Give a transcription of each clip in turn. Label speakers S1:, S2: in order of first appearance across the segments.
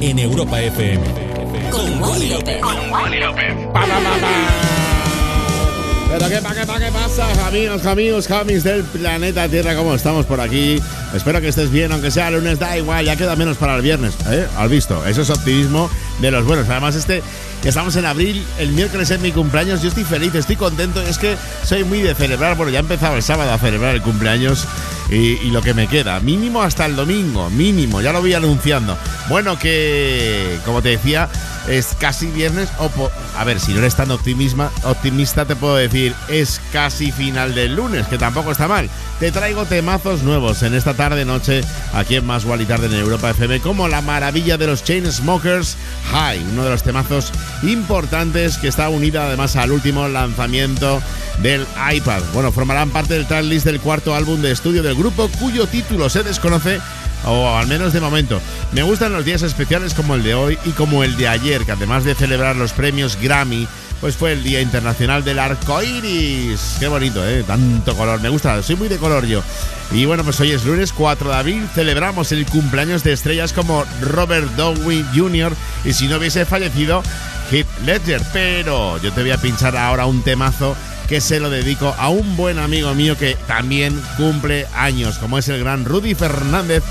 S1: en Europa FM.
S2: Con Wally López.
S3: Pero qué pa, qué pa, qué pasa, amigos, amigos, jamis del planeta Tierra, ¿cómo estamos por aquí? Espero que estés bien, aunque sea lunes, da igual, ya queda menos para el viernes, ¿eh? Has visto, eso es optimismo de los buenos. Además, este, estamos en abril, el miércoles es mi cumpleaños, yo estoy feliz, estoy contento, es que soy muy de celebrar, bueno, ya empezaba el sábado a celebrar el cumpleaños y, y lo que me queda, mínimo hasta el domingo, mínimo, ya lo voy anunciando. Bueno, que, como te decía, es casi viernes, o a ver, si no eres tan optimisma, optimista, te puedo decir, es casi final del lunes, que tampoco está mal. Te traigo temazos nuevos en esta tarde noche aquí en Más y Tarde en Europa FM, como la maravilla de los Chainsmokers High, uno de los temazos importantes que está unida además al último lanzamiento del iPad. Bueno, formarán parte del tracklist del cuarto álbum de estudio del grupo, cuyo título se desconoce o al menos de momento. Me gustan los días especiales como el de hoy y como el de ayer, que además de celebrar los premios Grammy, pues fue el Día Internacional del Arco Iris. Qué bonito, ¿eh? Tanto color. Me gusta, soy muy de color yo. Y bueno, pues hoy es lunes 4 de abril. Celebramos el cumpleaños de estrellas como Robert Downey Jr. y si no hubiese fallecido, Heath Ledger. Pero yo te voy a pinchar ahora un temazo que se lo dedico a un buen amigo mío que también cumple años, como es el gran Rudy Fernández.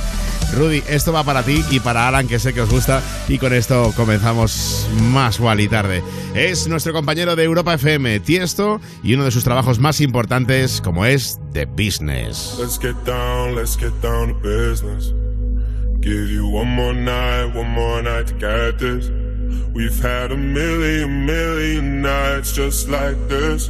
S3: Rudy, esto va para ti y para Alan, que sé que os gusta, y con esto comenzamos más y tarde. Es nuestro compañero de Europa FM, Tiesto, y uno de sus trabajos más importantes, como es The Business.
S4: Let's get down, let's get down to business. Give you one more night, one more night to get this. We've had a million, million nights just like this.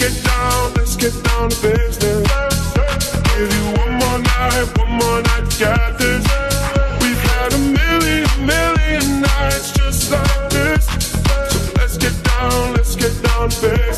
S4: Let's get down, let's get down to business. Give you one more night, one more night to get this. We've had a million, million nights just like this. So let's get down, let's get down to business.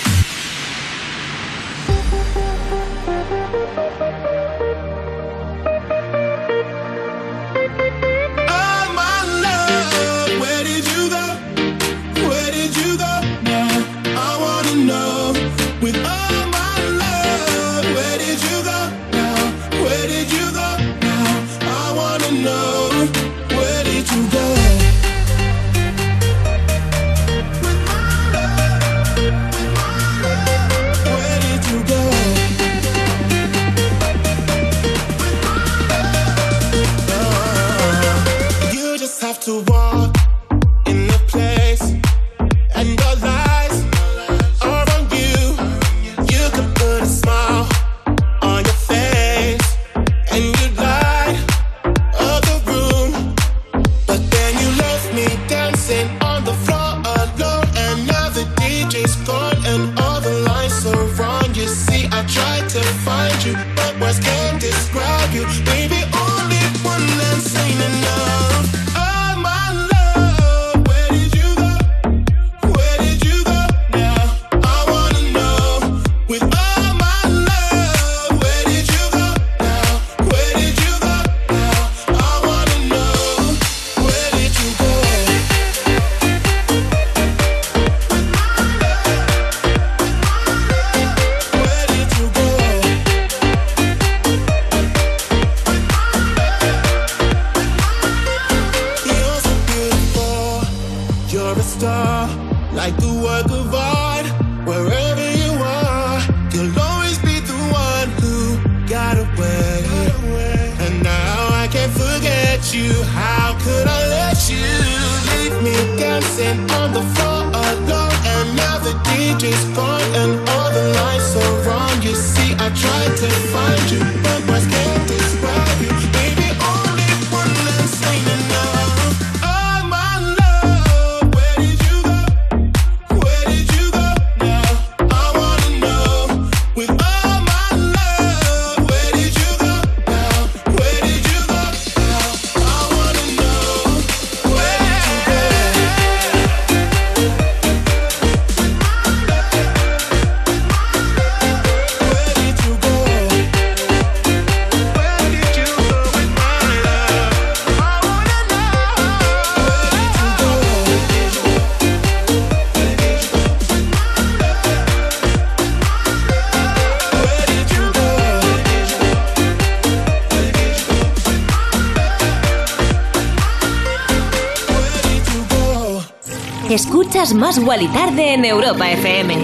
S2: Más y Tarde en Europa FM.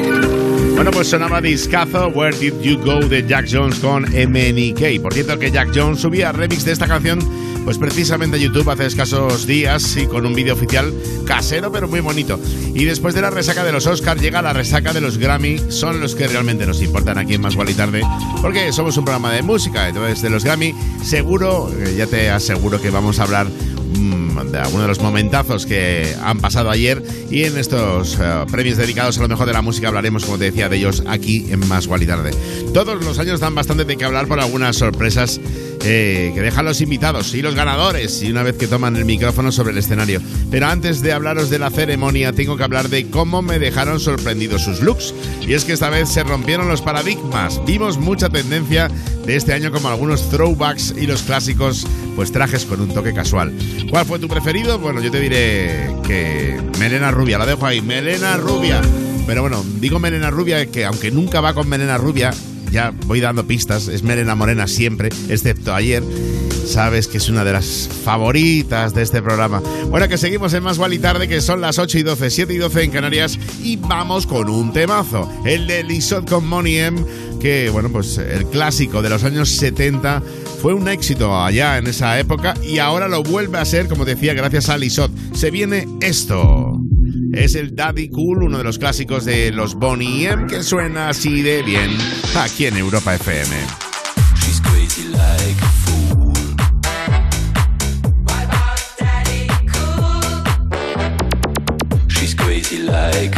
S3: Bueno, pues sonaba discazo Where Did You Go de Jack Jones con MNK. Por cierto que Jack Jones subía remix de esta canción pues precisamente YouTube hace escasos días y con un vídeo oficial casero pero muy bonito. Y después de la resaca de los Oscars llega la resaca de los Grammy, son los que realmente nos importan aquí en Más y Tarde, porque somos un programa de música, entonces de los Grammy seguro, eh, ya te aseguro que vamos a hablar mm, de los momentazos que han pasado ayer y en estos eh, premios dedicados a lo mejor de la música hablaremos, como te decía, de ellos aquí en Más Tarde. Todos los años dan bastante de qué hablar por algunas sorpresas eh, que dejan los invitados y los ganadores y una vez que toman el micrófono sobre el escenario. Pero antes de hablaros de la ceremonia, tengo que hablar de cómo me dejaron sorprendidos sus looks. Y es que esta vez se rompieron los paradigmas. Vimos mucha tendencia de este año como algunos throwbacks y los clásicos, pues trajes con un toque casual. ¿Cuál fue tu preferido? Bueno, yo te diré que Melena Rubia, lo dejo ahí, Melena Rubia. Pero bueno, digo Melena Rubia que aunque nunca va con Melena Rubia, ya voy dando pistas, es Melena Morena siempre, excepto ayer. Sabes que es una de las favoritas de este programa. Bueno, que seguimos en Más y Tarde, que son las 8 y 12, 7 y 12 en Canarias, y vamos con un temazo, el de Lisot con Money M, que, bueno, pues el clásico de los años 70 fue un éxito allá en esa época y ahora lo vuelve a ser, como decía, gracias a Lisot. Se viene esto es el Daddy Cool, uno de los clásicos de los Bonnie M, que suena así de bien aquí en Europa FM. She's crazy like a fool. She's crazy like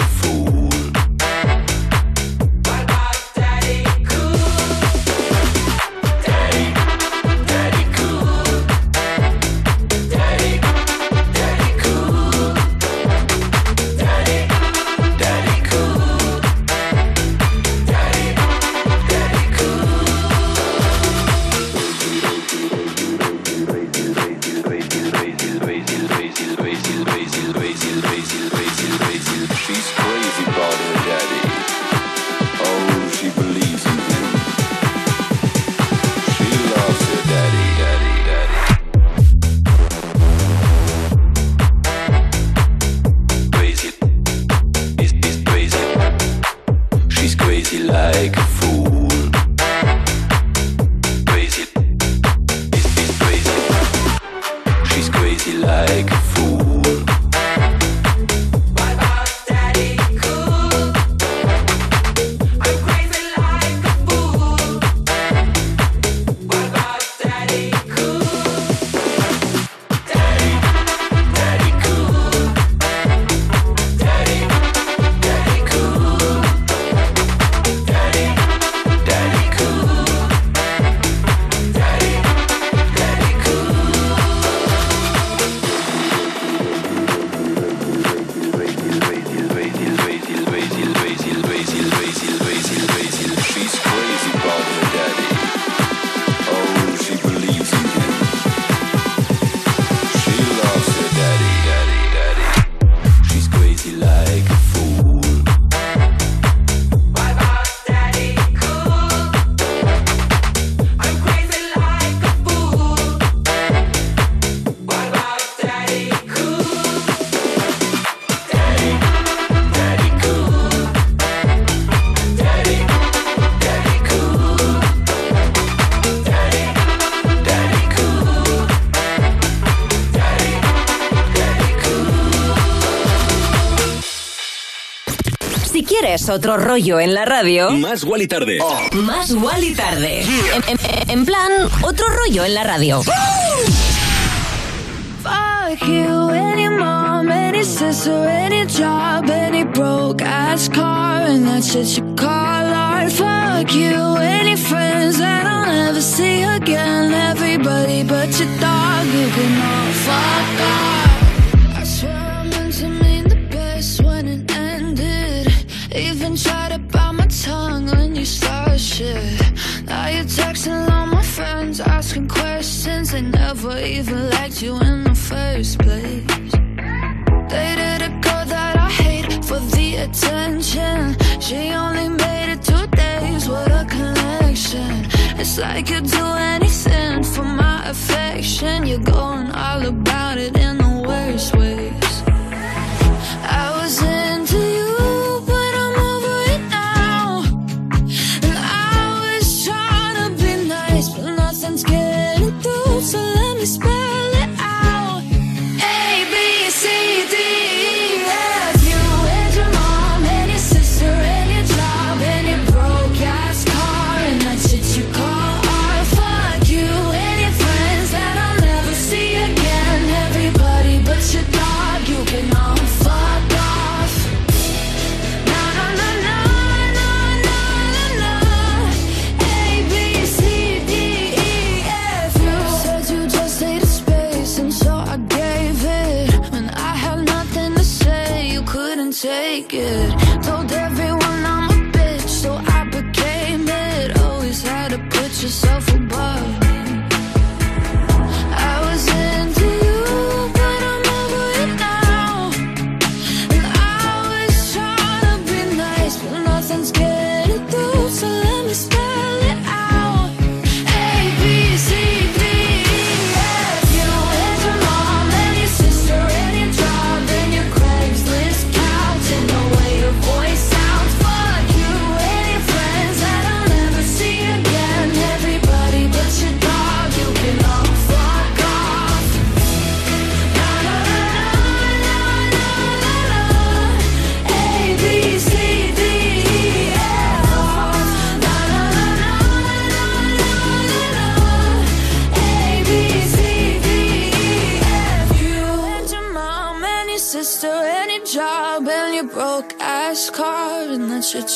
S2: otro rollo en la radio.
S1: Más y Tarde.
S2: Más y Tarde. En, plan, otro rollo en la radio.
S5: Fuck you, any mom, any sister, any job, any broke ass car, and that's shit you call art. Fuck you, any friends that I'll never see again. Everybody but your dog, you can all fuck It's like you'd do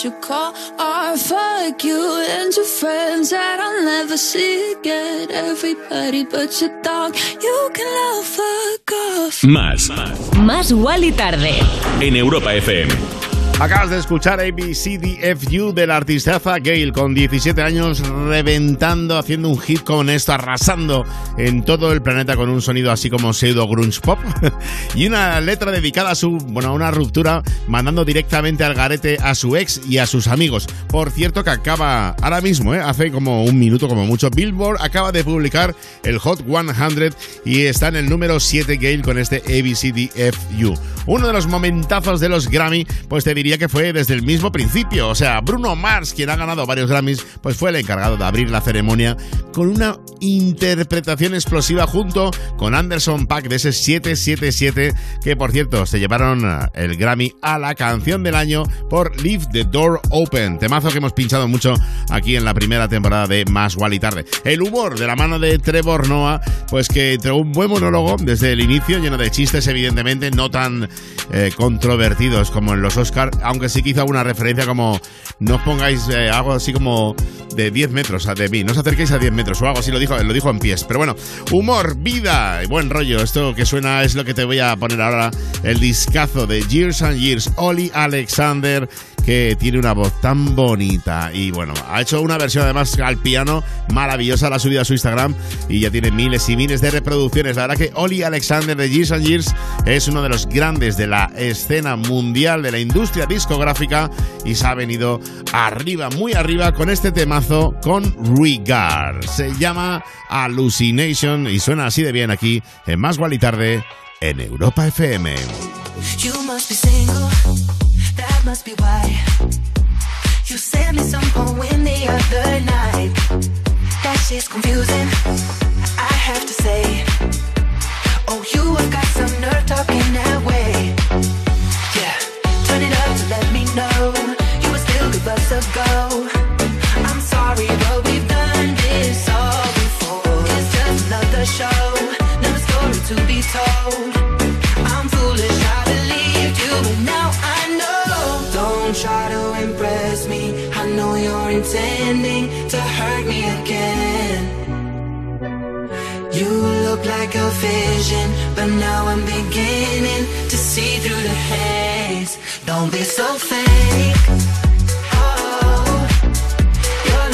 S5: what you call art. Fuck you and your friends that I'll never see again. Everybody but your dog, you can love fuck off.
S1: Más.
S2: Más Wally tarde.
S1: En Europa FM.
S3: Acabas de escuchar ABCDFU del artistaza Gail con 17 años reventando, haciendo un hit con esto, arrasando en todo el planeta con un sonido así como pseudo grunge pop y una letra dedicada a su, bueno, a una ruptura, mandando directamente al garete a su ex y a sus amigos. Por cierto que acaba ahora mismo, ¿eh? hace como un minuto como mucho, Billboard acaba de publicar el Hot 100 y está en el número 7 Gail con este ABCDFU. Uno de los momentazos de los Grammy, pues te diría que fue desde el mismo principio. O sea, Bruno Mars, quien ha ganado varios Grammys, pues fue el encargado de abrir la ceremonia con una interpretación explosiva junto con Anderson Pack de ese 777, que por cierto se llevaron eh, el Grammy a la canción del año por Leave the Door Open. Temazo que hemos pinchado mucho aquí en la primera temporada de Más Wally Tarde. El humor de la mano de Trevor Noah, pues que entregó un buen monólogo desde el inicio, lleno de chistes, evidentemente, no tan eh, controvertidos como en los Oscar, aunque sí quizá una referencia como no os pongáis eh, algo así como de 10 metros de mí, no os acerquéis a 10 metros o algo así, lo dijo, lo dijo en pies. Pero bueno, humor, vida y buen rollo. Esto que suena es lo que te voy a poner ahora, el discazo de Years and Years, Oli Alexander que tiene una voz tan bonita y bueno, ha hecho una versión además al piano maravillosa, la ha subido a su Instagram y ya tiene miles y miles de reproducciones. La verdad que Oli Alexander de Years and Years es uno de los grandes de la escena mundial de la industria discográfica y se ha venido arriba, muy arriba con este temazo con Regard. Se llama Hallucination y suena así de bien aquí en Más Gual y Tarde en Europa FM.
S6: Must be why. You sent me some poem the other night. That shit's confusing, I have to say. Oh, you have got some nerve talking that way. Yeah, turn it up to let me know you were still give us a go. I'm sorry, but we've done this all before. It's just another show, another story to be told. Try to impress me. I know you're intending to hurt me again. You look like a vision, but now I'm beginning to see through the haze. Don't be so fake. Oh, your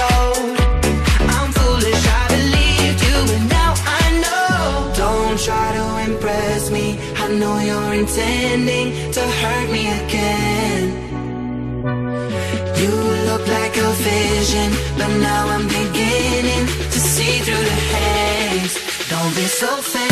S6: told. I'm foolish, I believed you, now I know. Don't try to impress me. I know you're intending to hurt me again. You look like a vision, but now I'm beginning to see through the haze. Don't be so fake.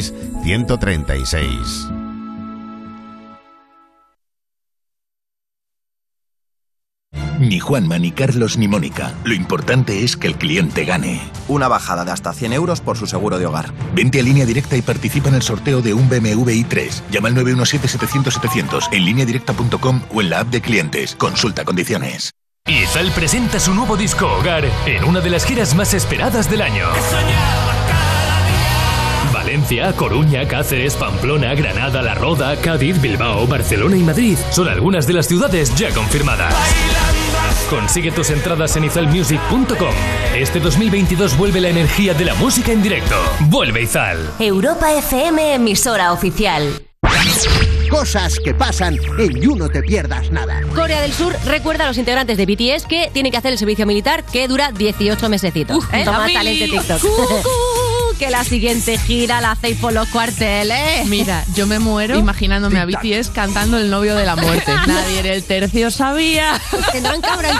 S3: 136 136.
S7: Ni Juanma, ni Carlos, ni Mónica. Lo importante es que el cliente gane.
S8: Una bajada de hasta 100 euros por su seguro de hogar.
S7: Vente a línea directa y participa en el sorteo de un BMW i3. Llama al 917-700-700 en lineadirecta.com o en la app de clientes. Consulta condiciones.
S9: Izal presenta su nuevo disco Hogar en una de las giras más esperadas del año. Valencia, Coruña, Cáceres, Pamplona, Granada, La Roda, Cádiz, Bilbao, Barcelona y Madrid son algunas de las ciudades ya confirmadas. Consigue tus entradas en izalmusic.com. Este 2022 vuelve la energía de la música en directo. Vuelve Izal.
S2: Europa FM, emisora oficial.
S10: Cosas que pasan en You No Te Pierdas Nada.
S11: Corea del Sur recuerda a los integrantes de BTS que tienen que hacer el servicio militar que dura 18 mesecitos. ¿eh? Toma talento TikTok. Que la siguiente gira la hacéis por los cuarteles.
S12: Mira, yo me muero imaginándome a BTS cantando El novio de la muerte. Nadie en el tercio sabía.
S11: Tendrán en Corea.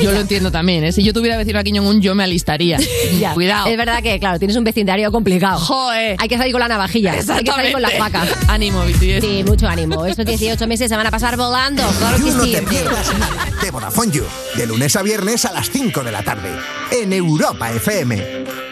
S12: Yo lo entiendo también, ¿eh? Si yo tuviera vecino a Kim Jong-un, yo me alistaría.
S11: Ya.
S12: Cuidado.
S11: Es verdad que, claro, tienes un vecindario complicado.
S12: Joder.
S11: Hay que salir con la navajilla. Hay que salir con las vacas.
S12: Ánimo, BTS.
S11: Sí, mucho ánimo. Estos 18 meses se van a pasar volando. Claro que
S10: You No
S11: sí.
S10: Te Pierdas Nada de Vodafone You. De lunes a viernes a las 5 de la tarde. En Europa FM.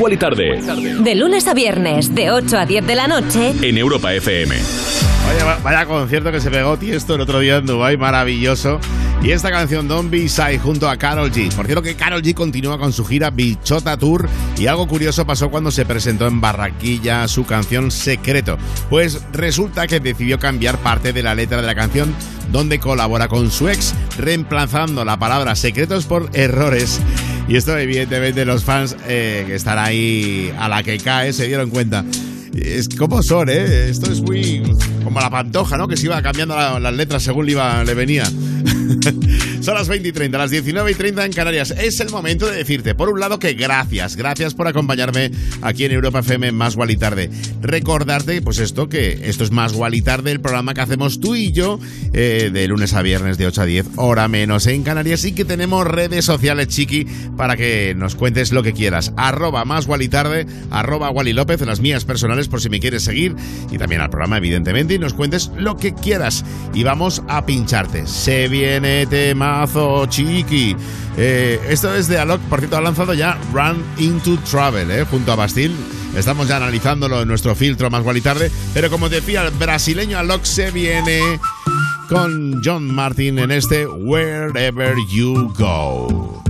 S1: Más Wally Tarde
S2: De lunes a viernes, de 8 a 10 de la noche.
S1: en Europa FM.
S3: Vaya, va- vaya concierto que se pegó Tiesto el otro día en Dubai, maravilloso. Y esta canción Don't Be Shy junto a Carol G. Por cierto que Carol G continúa con su gira Bichota Tour y algo curioso pasó cuando se presentó en Barranquilla su canción Secreto. Pues resulta que decidió cambiar parte de la letra de la canción donde colabora con su ex, reemplazando la palabra secretos por errores. Y esto evidentemente los fans eh, que están ahí a la que cae se dieron cuenta. Es como son, ¿eh? Esto es muy como la pantoja, ¿no? Que se iba cambiando la- las letras según le, venía. Son las 20 y 30, las 19 y 30 en Canarias. Es el momento de decirte, por un lado, que gracias, gracias por acompañarme aquí en Europa FM Más Gual y Tarde. Recordarte, pues esto, que esto es Más Gual y Tarde, el programa que hacemos tú y yo eh, de lunes a viernes de 8 a 10, hora menos en Canarias, y que tenemos redes sociales, chiqui, para que nos cuentes lo que quieras. Arroba Más Gual y Tarde, arroba Wally López, las mías personales, por si me quieres seguir, y también al programa, evidentemente, y nos cuentes lo que quieras. Y vamos a pincharte. Se viene temazo, chiqui. Eh, esto es de Alok, por cierto, ha lanzado ya Run Into Travel, eh, junto a Bastille. Estamos ya analizándolo en nuestro filtro más igual y tarde. Pero como decía, el brasileño Alok se viene con John Martin en este Wherever You Go.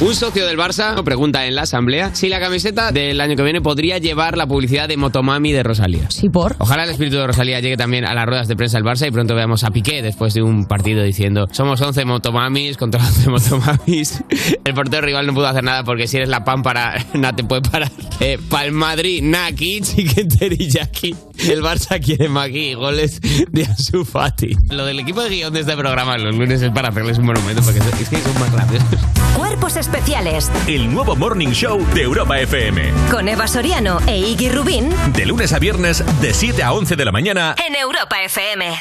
S13: Un socio del Barça pregunta en la asamblea si la camiseta del año que viene podría llevar la publicidad de Motomami de Rosalía.
S12: Sí, por.
S13: Ojalá el espíritu de Rosalía llegue también a las ruedas de prensa del Barça y pronto veamos a Piqué después de un partido diciendo somos 11 Motomamis contra 11 Motomamis. El portero rival no pudo hacer nada porque si eres la pámpara, nada te puede parar. Eh, Pal Madrid, Naki, Chicken Teriyaki. El Barça quiere Maki y goles de Ansu Fati. Lo del equipo de guion de este programa los lunes es para hacerles un monumento porque es que son más graciosos.
S2: Cuerpos especiales
S1: El nuevo Morning Show de Europa FM.
S2: con Eva Soriano e Iggy Rubín
S1: De lunes a viernes, de 7 a 11 de la mañana.
S2: en Europa FM.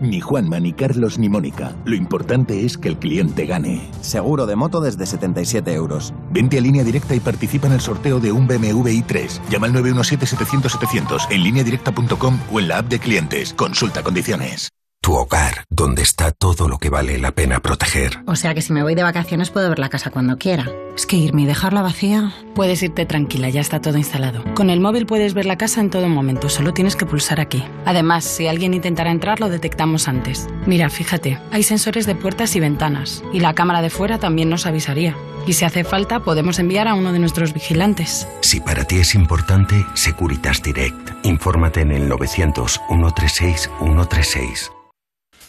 S7: Ni Juanma, ni Carlos, ni Mónica. Lo importante es que el cliente gane.
S8: Seguro de moto desde 77 euros.
S7: Vente a línea directa y participa en el sorteo de un BMW i3. Llama al 917-700-700 en lineadirecta.com o en la app de clientes. Consulta condiciones.
S14: Tu hogar, donde está todo lo que vale la pena proteger.
S15: O sea que si me voy de vacaciones puedo ver la casa cuando quiera. Es que irme y dejarla vacía. Puedes irte tranquila, ya está todo instalado. Con el móvil puedes ver la casa en todo momento, solo tienes que pulsar aquí. Además, si alguien intentara entrar, lo detectamos antes. Mira, fíjate, hay sensores de puertas y ventanas, y la cámara de fuera también nos avisaría. Y si hace falta, podemos enviar a uno de nuestros vigilantes.
S14: Si para ti es importante, Securitas Direct. Infórmate en el 900 136 136.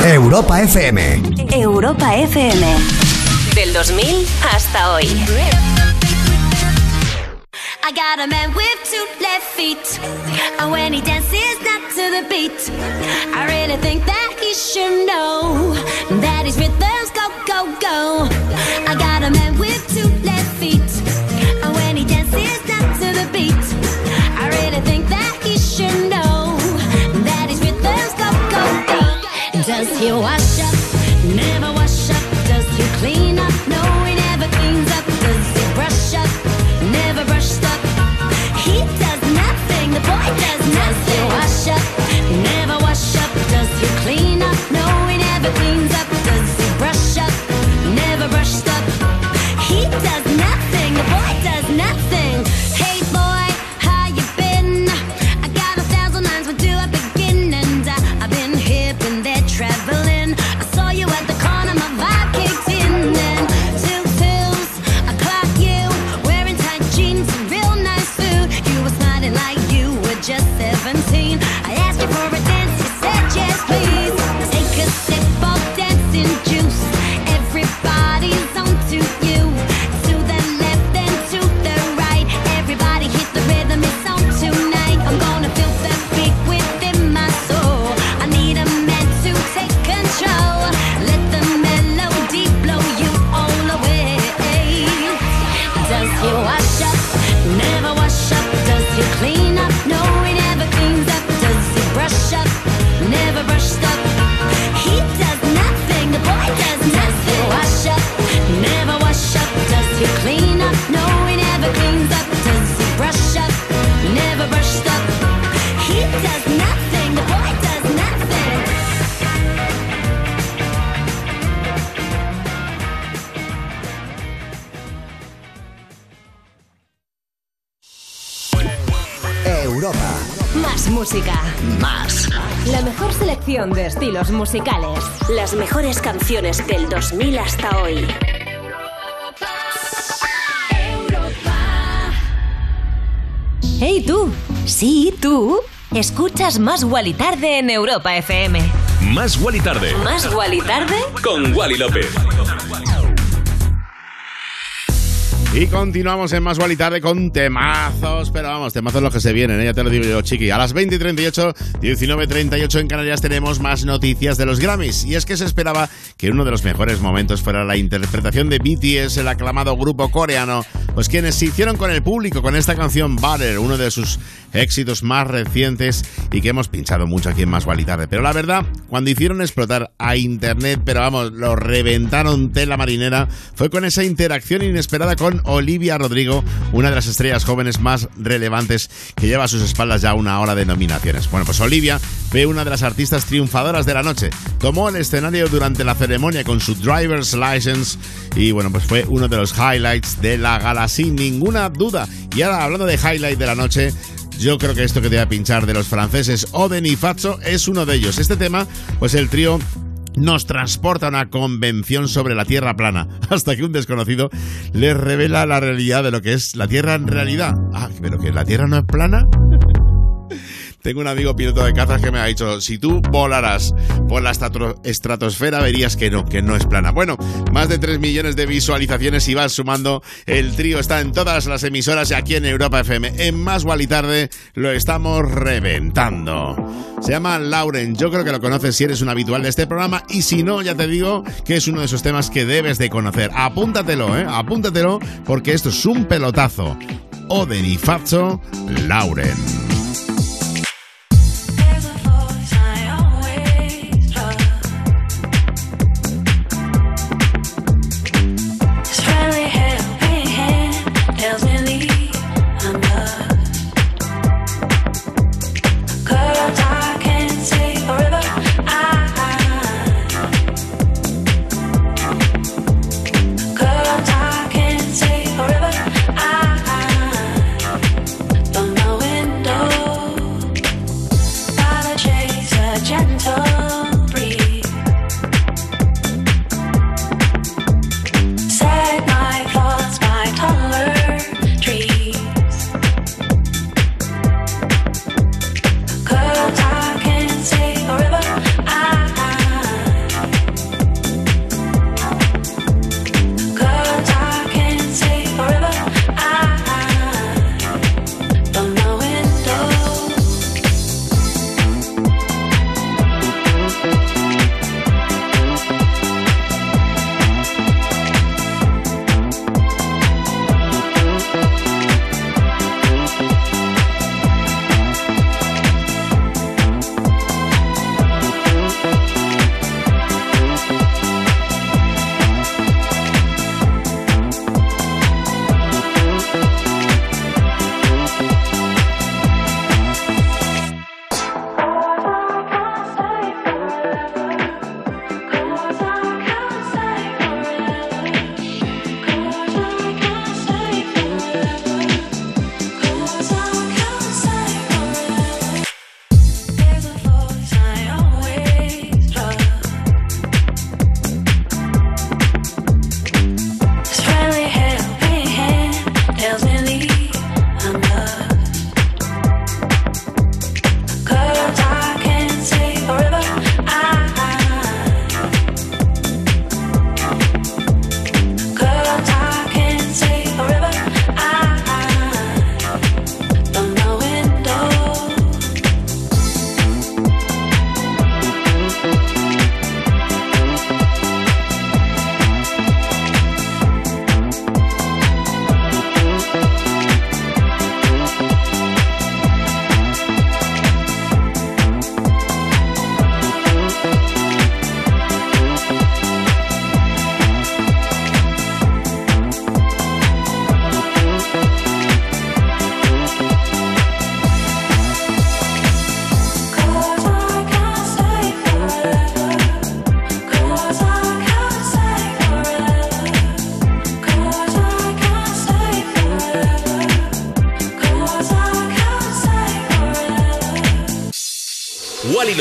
S10: Europa FM.
S2: Europa FM. Del 2000 hasta hoy.
S16: I got a man with two left feet. And when he dances not to the beat, I really think that he should know that his rhythms go, go, go. Does he wash up?
S2: Estilos musicales. Las mejores canciones del 2000 hasta hoy. ¡Hey tú! Sí, tú. Escuchas Más Guali Tarde en Europa FM.
S1: Más Wally Tarde.
S2: ¿Más Guali Tarde?
S1: Con Wally López.
S3: Y continuamos en Más y Tarde con temazos, pero vamos, temazos los que se vienen, ¿eh? ya te lo digo yo, chiqui. A las 20 y 38, 19 y 38 en Canarias tenemos más noticias de los Grammys. Y es que se esperaba que uno de los mejores momentos fuera la interpretación de BTS, el aclamado grupo coreano, pues quienes se hicieron con el público con esta canción Butter, uno de sus éxitos más recientes y que hemos pinchado mucho aquí en Más y Tarde. Pero la verdad, cuando hicieron explotar a Internet, pero vamos, lo reventaron tela marinera, fue con esa interacción inesperada con Olivia Rodrigo, una de las estrellas jóvenes más relevantes que lleva a sus espaldas ya una hora de nominaciones. Bueno, pues Olivia fue una de las artistas triunfadoras de la noche. Tomó el escenario durante la ceremonia con su driver's license y bueno, pues fue uno de los highlights de la gala sin ninguna duda. Y ahora hablando de highlight de la noche, yo creo que esto que te voy a pinchar de los franceses Oden y Fazzo es uno de ellos. Este tema, pues el trío nos transporta a una convención sobre la Tierra plana, hasta que un desconocido les revela la realidad de lo que es la Tierra en realidad. Ah, pero que la Tierra no es plana. Tengo un amigo piloto de cazas que me ha dicho, si tú volaras por la estratosfera verías que no, que no es plana. Bueno, más de 3 millones de visualizaciones y vas sumando. El trío está en todas las emisoras y aquí en Europa FM. En Más y Tarde lo estamos reventando. Se llama Lauren, yo creo que lo conoces si eres un habitual de este programa y si no, ya te digo que es uno de esos temas que debes de conocer. Apúntatelo, ¿eh? Apúntatelo porque esto es un pelotazo. Oden y Fazzo, Lauren.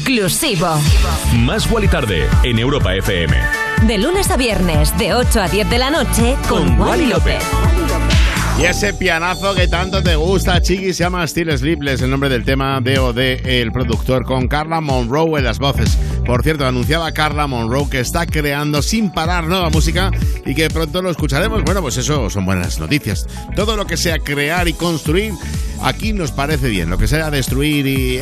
S16: Inclusivo.
S1: Más y Tarde en Europa FM.
S16: De lunes a viernes, de 8 a 10 de la noche, con,
S1: Con
S16: Wally López.
S3: Y ese pianazo que tanto te gusta, Chiqui, se llama Still Sleepless, el nombre del tema de O.D., el productor, con Carla Monroe en las voces. Por cierto, anunciaba Carla Monroe que está creando sin parar nueva música y que pronto lo escucharemos. Bueno, pues eso son buenas noticias. Todo lo que sea crear y construir, aquí nos parece bien. Lo que sea destruir y...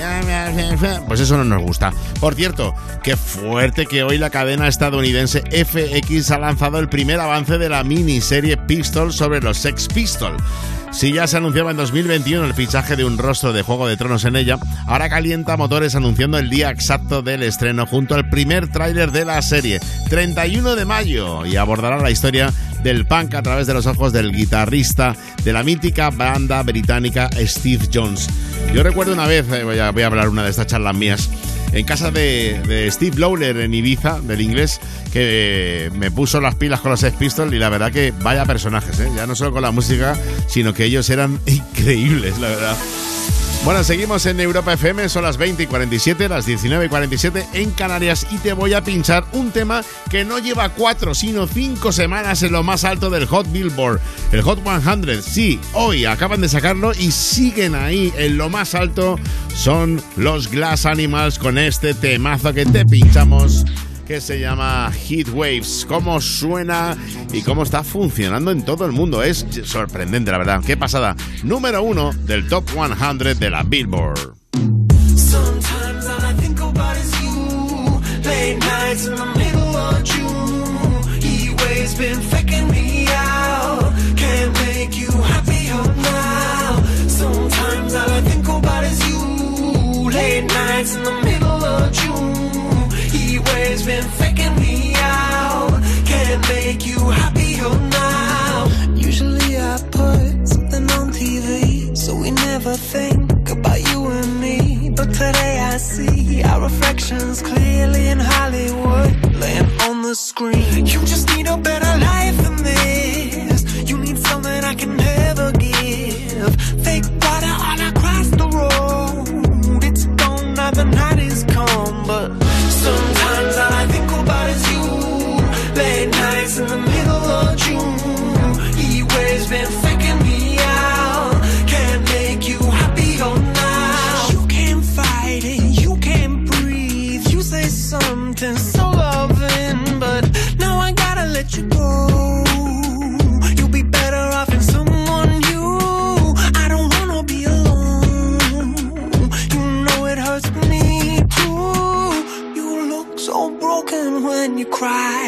S3: Pues eso no nos gusta. Por cierto, qué fuerte que hoy la cadena estadounidense FX ha lanzado el primer avance de la miniserie Pistol sobre los Sex Pistols. Si ya se anunciaba en 2021 el fichaje de un rostro de Juego de Tronos en ella, ahora calienta motores anunciando el día exacto del estreno junto al primer tráiler de la serie, 31 de mayo, y abordará la historia del punk a través de los ojos del guitarrista de la mítica banda británica Steve Jones. Yo recuerdo una vez, eh, voy a, hablar una de estas charlas mías, en casa de, de Steve Lawler en Ibiza, del inglés, que eh, me puso las pilas con los Sex Pistols y la verdad que vaya personajes, ¿eh? ya no solo con la música, sino que ellos eran increíbles, la verdad. Bueno, seguimos en Europa FM, son las 20 y 47, las 19 y 47 en Canarias y te voy a pinchar un tema que no lleva cuatro, sino cinco semanas en lo más alto del Hot Billboard. El Hot 100, sí, hoy acaban de sacarlo y siguen ahí en lo más alto. Son los Glass Animals con este temazo que te pinchamos que se llama Heat Waves. Cómo suena y cómo está funcionando en todo el mundo. Es sorprendente, la verdad. Qué pasada. Número uno del Top 100 de la Billboard.
S17: Sometimes I think about you. Late nights in the middle of June. Waves been faking me out. Can't make you happier oh, now. Usually I put something on TV, so we never think about you and me. But today I see our reflections clearly in Hollywood, laying on the screen. You just need a better life than this. You need something I can never give. Fake water all across the road. It's gone now the night is come, but sometimes in the middle of June. He waves been faking me out. Can't make you happier now. You can't fight it, you can't breathe. You say something so loving, but now I gotta let you go. You'll be better off in someone new. I don't wanna be alone. You know it hurts me too. You look so broken when you cry.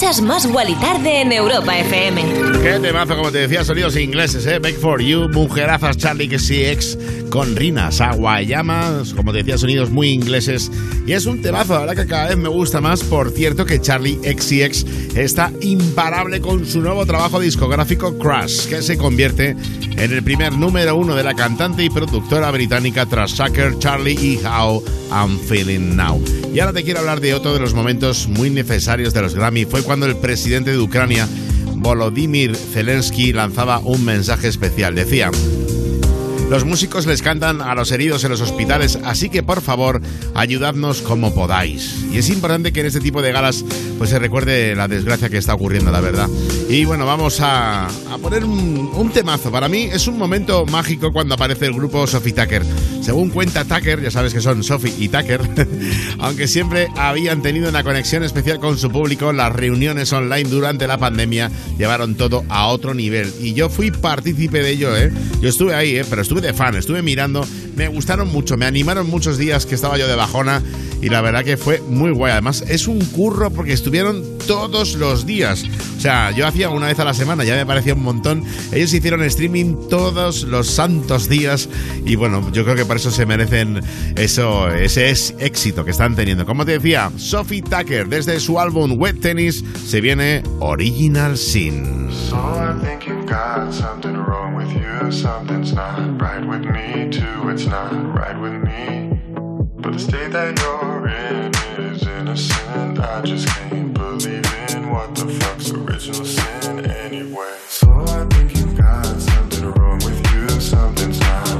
S5: Escuchas Más Wally Tarde en Europa FM.
S3: Qué temazo, como te decía, sonidos ingleses, ¿eh? Make for You, Mujerazas, Charlie XCX, con Rina, Sawayama, como te decía, sonidos muy ingleses. Y es un temazo, la verdad que cada vez me gusta más. Por cierto, que Charlie XCX está imparable con su nuevo trabajo discográfico Crash, que se convierte en el primer número uno de la cantante y productora británica tras Sucker, Charlie y How I'm Feeling Now. Y ahora te quiero hablar de otro de los momentos muy necesarios de los Grammy. Fue cuando el presidente de Ucrania, Volodymyr Zelensky, lanzaba un mensaje especial. Decía... Los músicos les cantan a los heridos en los hospitales, así que por favor, ayudadnos como podáis. Y es importante que en este tipo de galas pues se recuerde la desgracia que está ocurriendo, la verdad. Y bueno, vamos a, a poner un, un temazo. Para mí es un momento mágico cuando aparece el grupo Sophie Tucker. Según cuenta Tucker, ya sabes que son Sophie y Tucker, aunque siempre habían tenido una conexión especial con su público, las reuniones online durante la pandemia llevaron todo a otro nivel. Y yo fui partícipe de ello, ¿eh? Yo estuve ahí, ¿eh? Pero estuve de fan, estuve mirando. Me gustaron mucho, me animaron muchos días que estaba yo de bajona y la verdad que fue muy guay. Además, es un curro porque estuvieron todos los días. O sea, yo hacía una vez a la semana, ya me parecía un montón. Ellos hicieron streaming todos los santos días y bueno, yo creo que por eso se merecen eso, ese es éxito que están teniendo. Como te decía, Sophie Tucker, desde su álbum Wet Tennis, se viene Original Sin.
S4: So I think you've got something wrong with you. Something's not right with me, too. It's not right with me. But the state that you're in is innocent. I just can't believe in what the fuck's original sin anyway. So I think you've got something wrong with you. Something's not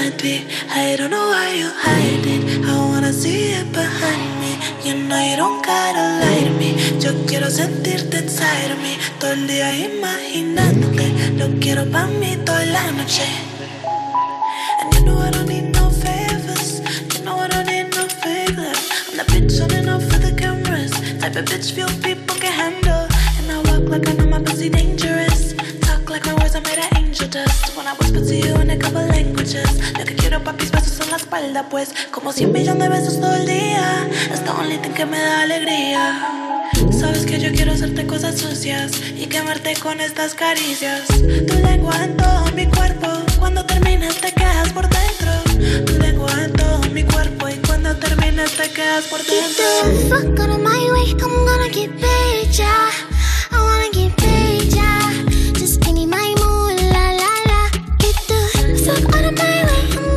S18: I don't know
S19: why you hide it. I wanna see it behind me. You know you don't gotta lie to me. Yo quiero sentirte inside of me. Todo el día imaginándote. Lo quiero pa' mí toda la noche. And you know I don't need no favors. You know I don't need no favors. I'm the bitch on and off for the cameras. Type of bitch few people can handle. And I walk like I know my pussy dangerous. Like my words are made of angel dust. When I whisper to you in a couple languages. Lo que quiero papis besos en la espalda, pues. Como 100 millones de besos todo el día. Es the only thing que me da alegría. Sabes que yo quiero hacerte cosas sucias y quemarte con estas caricias. Tu lengua en todo mi cuerpo. Cuando termines te quedas por dentro. Tu lengua en todo mi cuerpo y cuando termines te quedas por
S18: Get the
S19: dentro.
S18: fuck out of my way. I'm gonna get paid, yeah. I wanna get paid, yeah. Fuck out of my way.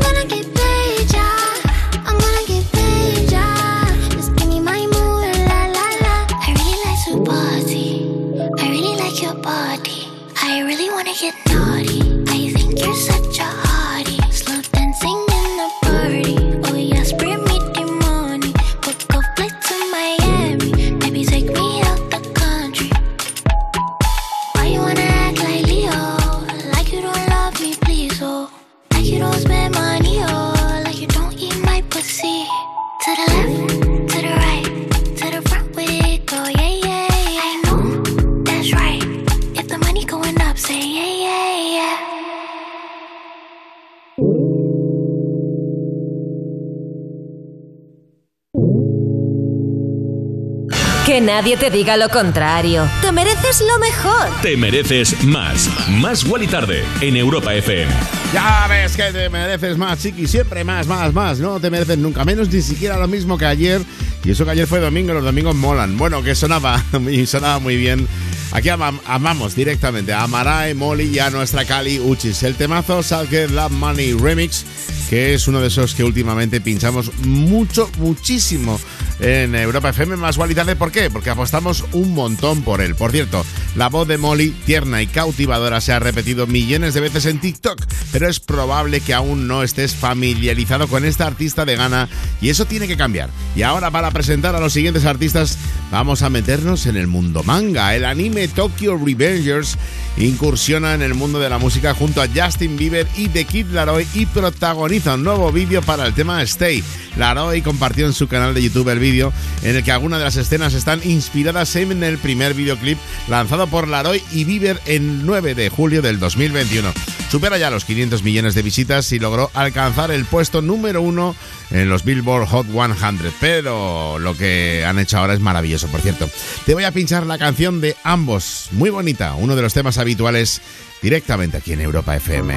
S2: Nadie te diga lo contrario. Te mereces lo mejor.
S1: Te mereces más. Más Wally Tarde en Europa FM.
S3: Ya ves que te mereces más, chiqui, siempre más, más, más. No te mereces nunca menos, ni siquiera lo mismo que ayer. Y eso que ayer fue domingo, los domingos molan. Bueno, que sonaba y sonaba muy bien. Aquí ama- amamos directamente a Marae, Molly y a nuestra Cali Uchis. El temazo Salke Love Money Remix, que es uno de esos que últimamente pinchamos mucho, muchísimo en Europa FM más Tarde. ¿Por qué? Porque apostamos un montón por él. Por cierto, la voz de Molly, tierna y cautivadora, se ha repetido millones de veces en TikTok, pero es probable que aún no estés familiarizado con esta artista de Ghana y eso tiene que cambiar. Y ahora para presentar a los siguientes artistas vamos a meternos en el mundo manga. El anime Tokyo Revengers incursiona en el mundo de la música junto a Justin Bieber y The Kid Laroi y protagoniza un nuevo vídeo para el tema Stay. Laroi compartió en su canal de YouTube el vídeo en el que algunas de las escenas están inspiradas en el primer videoclip lanzado por Laroi y Bieber el 9 de julio del 2021. Supera ya los 500 millones de visitas y logró alcanzar el puesto número uno en los Billboard Hot 100. Pero lo que han hecho ahora es maravilloso, por cierto. Te voy a pinchar la canción de ambos, muy bonita, uno de los temas habituales directamente aquí en Europa FM.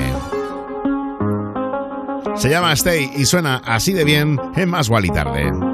S3: Se llama Stay y suena así de bien en Más y Tarde.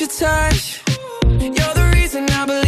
S19: your touch. You're the reason I believe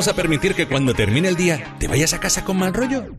S1: ¿Vamos a permitir que cuando termine el día te vayas a casa con mal rollo?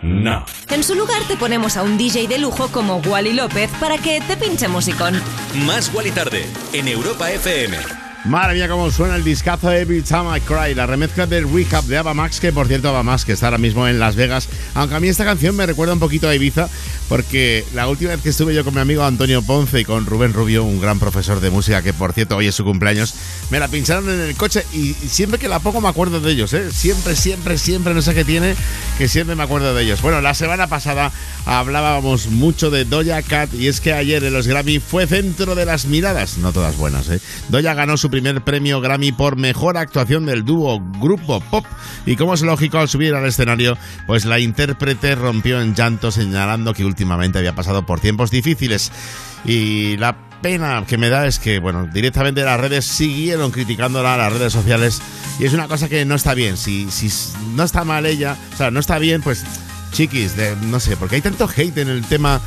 S1: No.
S2: En su lugar te ponemos a un DJ de lujo como Wally López para que te pinche musicón.
S1: Más Guali Tarde en Europa FM.
S3: Madre mía, cómo suena el discazo Every Time I Cry, la remezcla del Recap de Ava Max, que por cierto Ava Max, que está ahora mismo en Las Vegas. Aunque a mí esta canción me recuerda un poquito a Ibiza, porque la última vez que estuve yo con mi amigo Antonio Ponce y con Rubén Rubio, un gran profesor de música, que por cierto hoy es su cumpleaños, me la pincharon en el coche y siempre que la pongo me acuerdo de ellos, ¿eh? Siempre, siempre, siempre, no sé qué tiene, que siempre me acuerdo de ellos. Bueno, la semana pasada hablábamos mucho de Doja Cat y es que ayer en los Grammy fue centro de las miradas, no todas buenas, ¿eh? Doja ganó su primer premio Grammy por mejor actuación del dúo grupo pop y como es lógico al subir al escenario, pues la intérprete rompió en llanto señalando que últimamente había pasado por tiempos difíciles y la pena que me da es que, bueno, directamente las redes siguieron criticándola, las redes sociales, y es una cosa que no está bien. Si, si no está mal ella, o sea, no está bien, pues, chiquis, de, no sé, porque hay tanto hate en el tema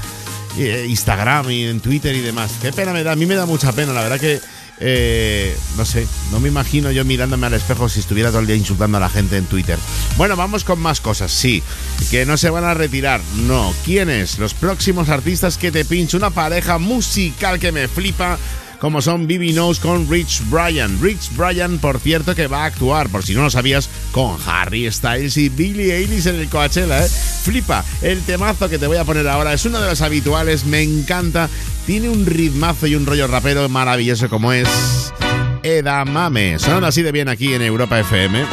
S3: eh, Instagram y en Twitter y demás. Qué pena me da, a mí me da mucha pena, la verdad que, eh, no sé, no me imagino yo mirándome al espejo si estuviera todo el día insultando a la gente en Twitter. Bueno, vamos con más cosas, sí, que no se van a retirar, no. ¿Quiénes? Los próximos artistas que te pincho, una pareja musical que me flipa como son Bibi Knows con Rich Bryan. Rich Bryan, por cierto, que va a actuar, por si no lo sabías, con Harry Styles y Billie Eilish en el Coachella, ¿eh? Flipa, el temazo que te voy a poner ahora es uno de los habituales, me encanta, tiene un ritmazo y un rollo rapero maravilloso como es Edamame. Sonando así de bien aquí en Europa FM.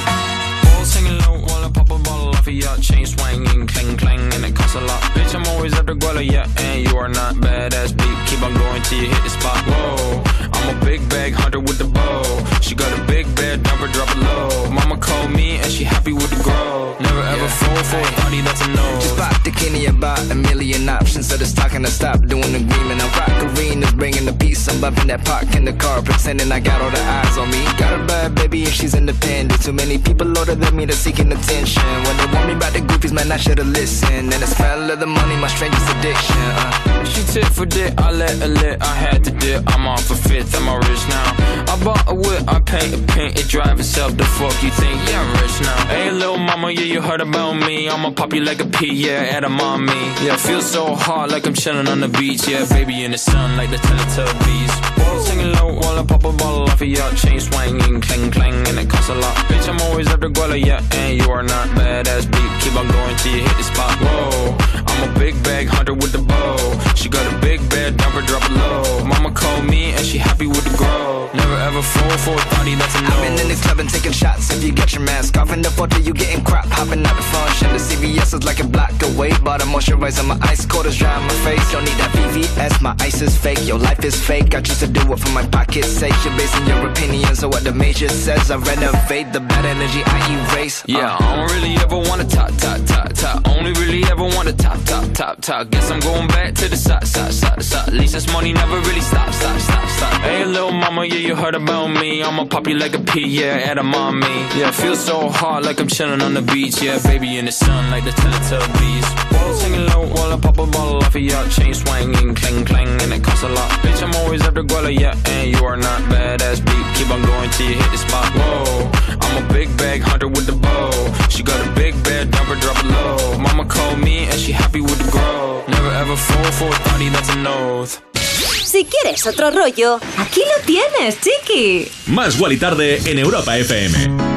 S20: She got a big bed, drop low. Mama called me and she happy with the. Ever fall for a party that's a no.
S21: Just pop the Kenny about a million options. So just talking to stop doing agreement. I'm rock arenas, bringing the peace. I'm bumping that park in the car, pretending I got all the eyes on me. Got a bad baby and she's independent. Too many people older than me that's seeking attention. When they want me about the goofies, man, I should've listened. And the smell of the money, my strangest addiction. Uh.
S20: She tit for dick, I let her lit, I had to dip. I'm off a fifth, I'm all rich now. I bought a whip, I paint a paint, it drive itself. The fuck you think? Yeah, I'm rich now. Hey, little mama, yeah, you heard about me. I'ma pop you like a pea, yeah, at a mommy. Yeah, feel so hot like I'm chilling on the beach. Yeah, baby in the sun like the Teletubbies. Whoa, low while I pop a bottle off of your chain swinging, clang clang, and it costs a lot. Bitch, I'm always after Guala, yeah, and you are not badass beat. Keep on going till you hit the spot. Whoa, I'm a big bag hunter with the bow. She got a big bed, number drop it low. Mama called me and she happy with the grow. Never ever fall for a party that's a no.
S21: I've been in the club and taking shots. If you get your mask off in the photo, you getting crap. Hopping out the function. The CVS is like a block away. Bought a moisturizer, my ice cold is dry on my face. Don't need that VVS, my ice is fake. Your life is fake. I choose to do it for my pocket's sake. You're basing your opinions on what the major says. I renovate the bad energy I erase.
S20: Yeah, uh. I don't really ever wanna top, top, top, top. Only really ever wanna top, top, top, top. Guess I'm going back to the side, side, side, side. At least this money never really stops, stop, stop, stop. Hey, little mama, yeah, you heard about me. I'ma pop you like a pea, yeah, at a mommy. Yeah, feel so hot like I'm chilling on the beach. Yeah, baby in the sun like the Teletubbies. Whoa, singing low while I pop a bottle off of your chain swinging, clang clang, and it costs a lot. Bitch, I'm always after Guala, yeah, and you are not badass beat. Keep on going till you hit the spot. Whoa, I'm a big bag hunter with the bow. She got a big bed, number drop it low. Mama called me and she happy with the grow. Never ever fall for a party that's a no.
S2: Si quieres otro rollo, aquí lo tienes, chiqui.
S1: Más Wally Tarde en Europa FM.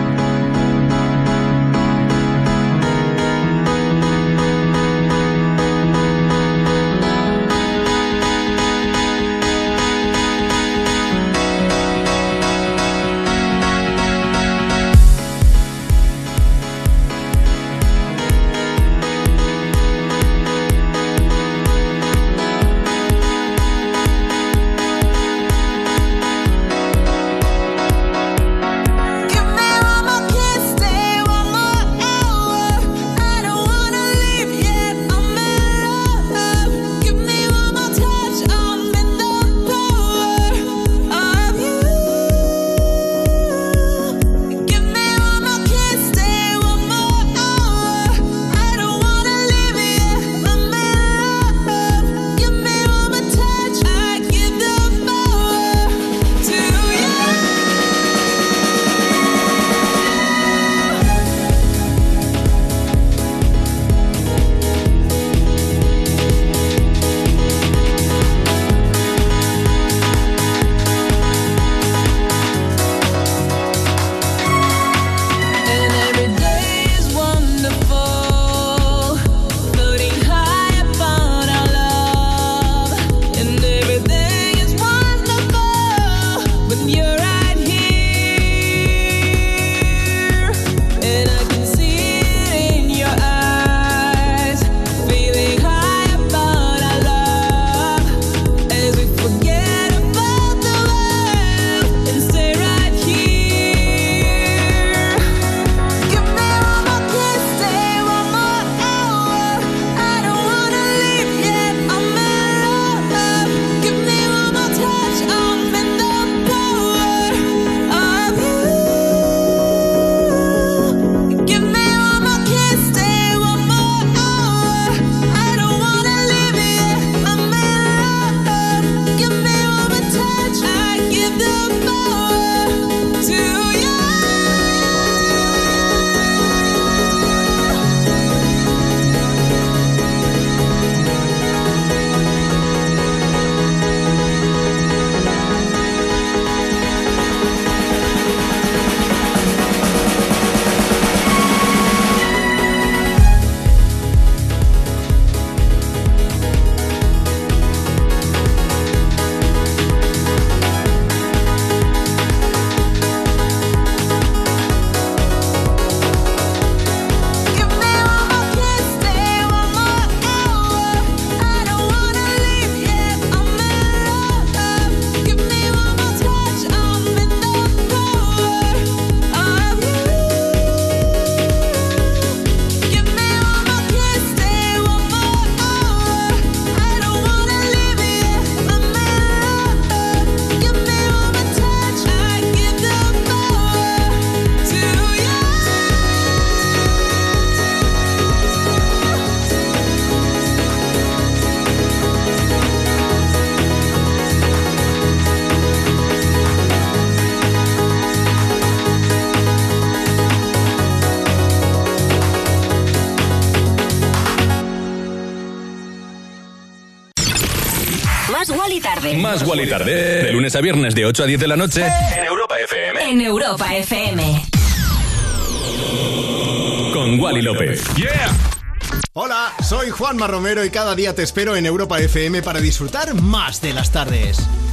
S1: Más Wally tarde. De lunes a viernes de 8 a 10 de la noche en Europa FM.
S2: En Europa FM.
S1: Con Wally López.
S22: Hola, soy Juanma Romero y cada día te espero en Europa FM para disfrutar más de las tardes.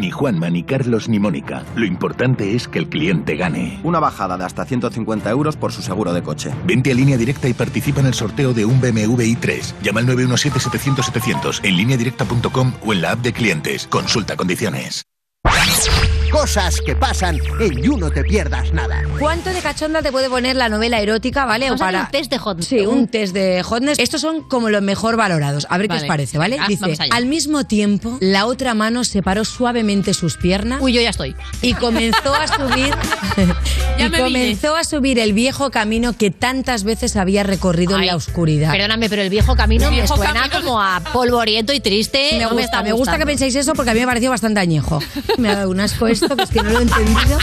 S7: Ni Juanma, ni Carlos, ni Mónica. Lo importante es que el cliente gane.
S8: Una bajada de hasta 150 euros por su seguro de coche.
S7: Vente a línea directa y participa en el sorteo de un BMW i3. Llama al 917-700-700 en lineadirecta.com o en la app de clientes. Consulta condiciones.
S10: Cosas que pasan en You No Te Pierdas Nada.
S23: ¿Cuánto de cachonda te puede poner la novela erótica, vale?
S11: Vamos
S23: o
S11: a hacer
S23: para
S11: un test de hotness.
S23: Sí, un test de hotness. Estos son como los mejor valorados. A ver qué
S11: Vale.
S23: os parece, ¿vale?
S11: Ah,
S23: Dice, al mismo tiempo, la otra mano separó suavemente sus piernas.
S11: Uy, yo ya estoy.
S23: Y comenzó a subir
S11: Ya
S23: y
S11: me
S23: comenzó a subir el viejo camino que tantas veces había recorrido en
S11: Ay,
S23: la oscuridad.
S11: Perdóname, pero el viejo camino
S23: El viejo
S11: me suena
S23: camino-
S11: como a polvoriento y triste.
S23: Me
S11: no
S23: gusta,
S11: está
S23: me gusta que penséis eso porque a mí me pareció bastante añejo. Me ha dado un asco esto, que es que no lo he entendido.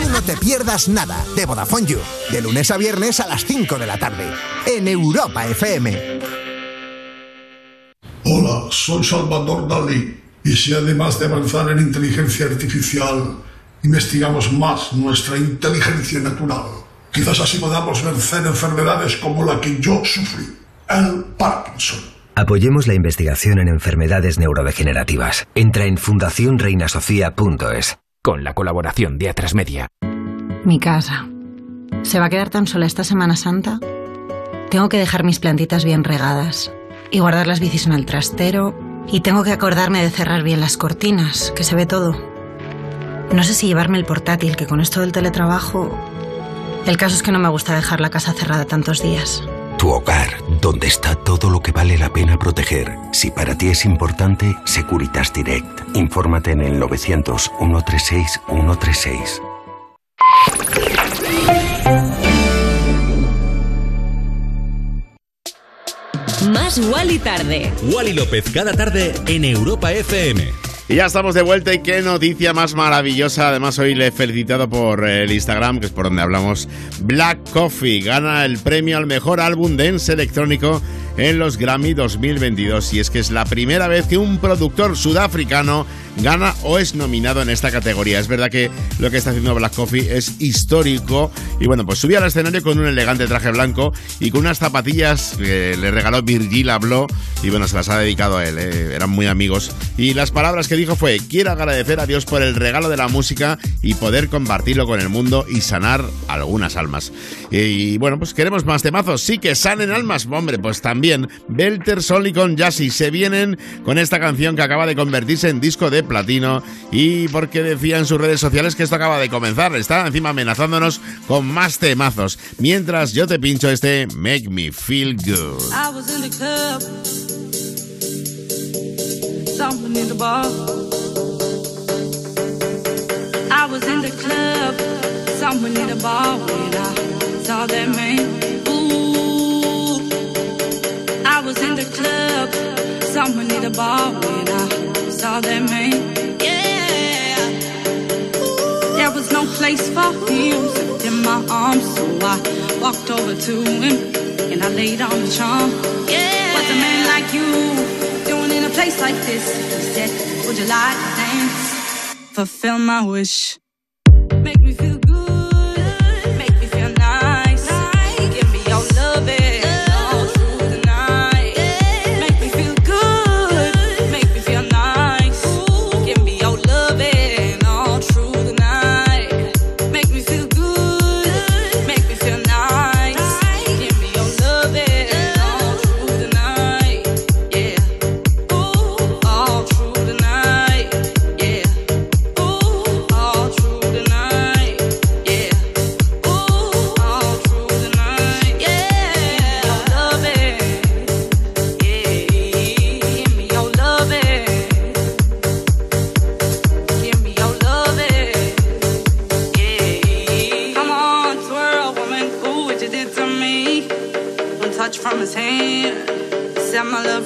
S10: You No Te Pierdas Nada de Vodafone You. De lunes a viernes a las 5 de la tarde. En Europa FM.
S24: Hola, soy Salvador Dalí. Y si además de avanzar en inteligencia artificial, investigamos más nuestra inteligencia natural, quizás así podamos vencer enfermedades como la que yo sufrí, el Parkinson.
S14: Apoyemos la investigación en enfermedades neurodegenerativas. Entra en fundacionreinasofía.es.
S25: Con la colaboración de Atrasmedia.
S15: Mi casa. ¿Se va a quedar tan sola esta Semana Santa? Tengo que dejar mis plantitas bien regadas y guardar las bicis en el trastero y tengo que acordarme de cerrar bien las cortinas, que se ve todo. No sé si llevarme el portátil, que con esto del teletrabajo... El caso es que no me gusta dejar la casa cerrada tantos días.
S14: Tu hogar, donde está todo lo que vale la pena proteger. Si para ti es importante, Securitas Direct. Infórmate en el 900 136 136.
S2: Más Wally tarde.
S1: Wally López cada tarde en Europa FM.
S3: Y ya estamos de vuelta y qué noticia más maravillosa. Además, hoy le he felicitado por el Instagram, que es por donde hablamos. Black Coffee gana el premio al mejor álbum dance electrónico en los Grammy 2022. Y es que es la primera vez que un productor sudafricano gana o es nominado en esta categoría. Es verdad que lo que está haciendo Black Coffee es histórico. Y bueno, pues subí al escenario con un elegante traje blanco y con unas zapatillas que le regaló Virgil Abloh. Y bueno, se las ha dedicado a él. eh, Eran muy amigos. Y las palabras que dijo fue: Quiero agradecer a Dios por el regalo de la música y poder compartirlo con el mundo y sanar algunas almas. Y, bueno, pues queremos más temazos. Sí que sanen almas. Hombre, pues también Belter, Sol y con Jassy se vienen con esta canción que acaba de convertirse en disco de platino. Y porque decía en sus redes sociales que esto acaba de comenzar. Está encima amenazándonos con más temazos. Mientras yo te pincho este Make Me Feel Good.
S26: Something in the bar. I was in the club, something in the bar when I saw that man. Ooh, I was in the club, something in the bar when I saw that man. Yeah, there was no place for him except in my arms, so I walked over to him and I laid on the charm. Yeah. What's a man like you a place like this? He said, Would you like to dance? Fulfill my wish. Make me feel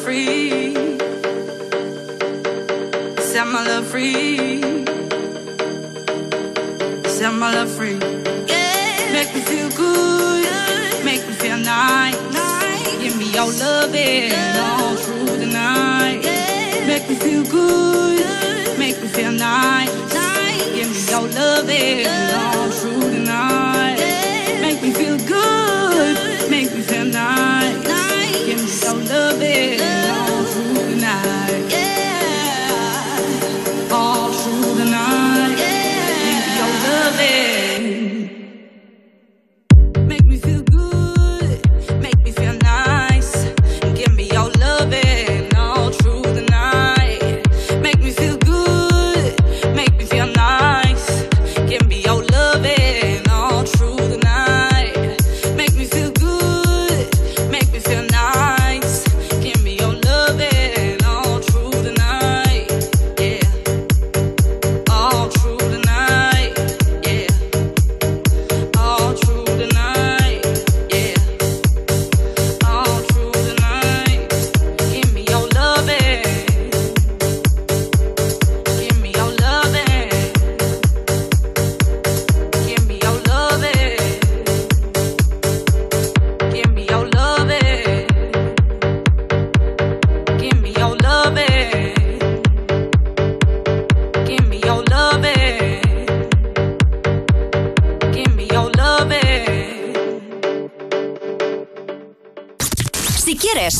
S26: free. Set my love free. Set my love free. Yeah. Make me feel good. Make me feel nice. Give me your loving all through the night. Make me feel good. Make me feel nice. Give me your loving all through the night. Make me feel good. Make me feel nice. Me your loving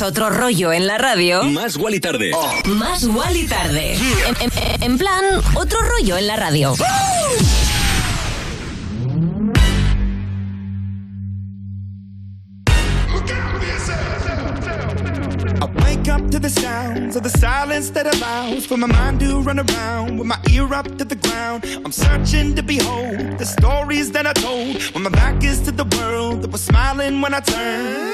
S2: otro rollo en la radio,
S1: Más Wally Tarde.
S2: más Wally tarde. En, en- en plan, otro rollo en la radio.
S27: I wake up to the sounds of the silence that allows for my mind to run around with my ear up to the ground. I'm searching to behold the stories that I told when my back is to the world that was smiling when I turned.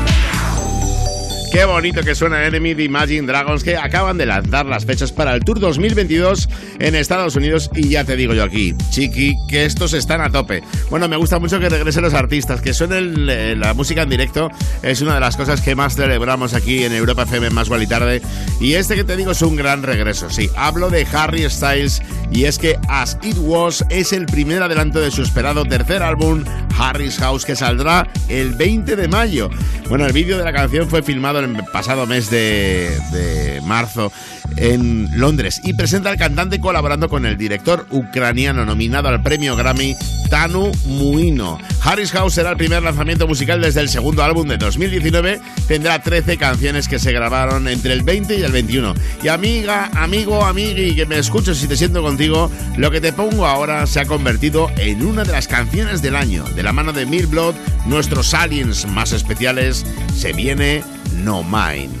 S28: Qué bonito que suena Enemy de Imagine Dragons que acaban de lanzar las fechas para el Tour 2022 en Estados Unidos y ya te digo yo aquí, chiqui, que estos están a tope. Bueno, me gusta mucho que regresen los artistas, que suenen eh, la música en directo es una de las cosas que más celebramos aquí en Europa FM más igual y tarde y este que te digo es un gran regreso, sí, hablo de Harry Styles y es que As It Was es el primer adelanto de su esperado tercer álbum Harry's House que saldrá el 20 de mayo. Bueno, el vídeo de la canción fue filmado el pasado mes de, de marzo en Londres y presenta al cantante colaborando con el director ucraniano nominado al premio Grammy Tanu Muino. Harris House será el primer lanzamiento musical desde el segundo álbum de 2019. Tendrá 13 canciones que se grabaron entre el 20 y el 21. Y amiga, amigo, amigui, que me escuches y te siento contigo, lo que te pongo ahora se ha convertido en una de las canciones del año. De la mano de Blood, nuestros aliens más especiales, se viene No Mine.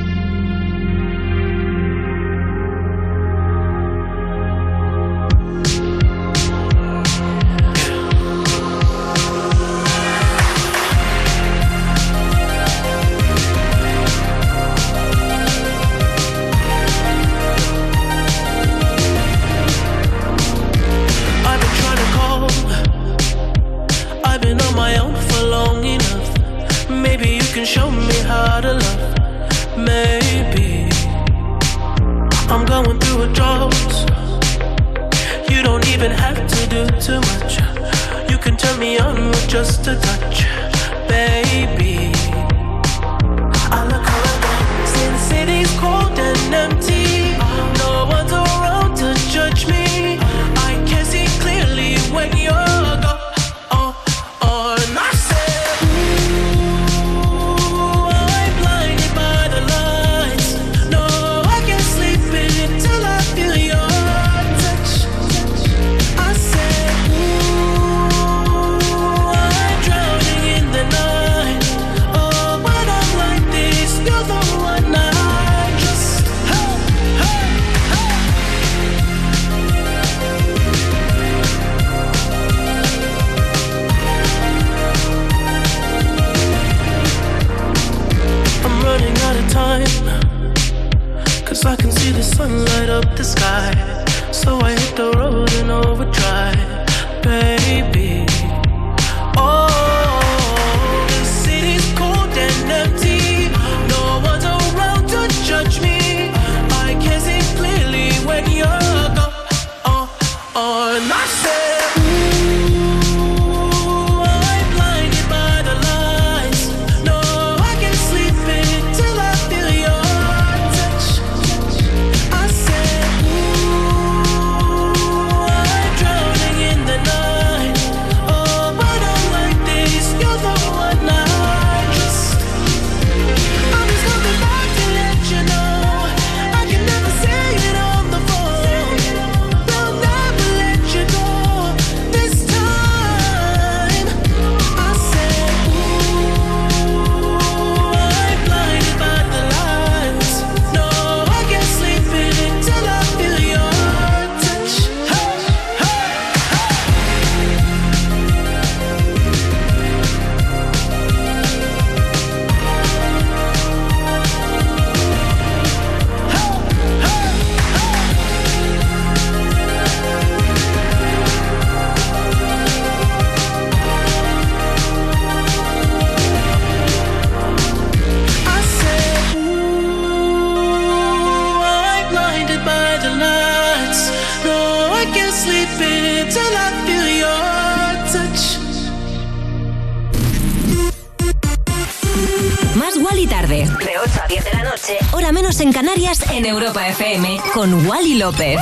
S16: López.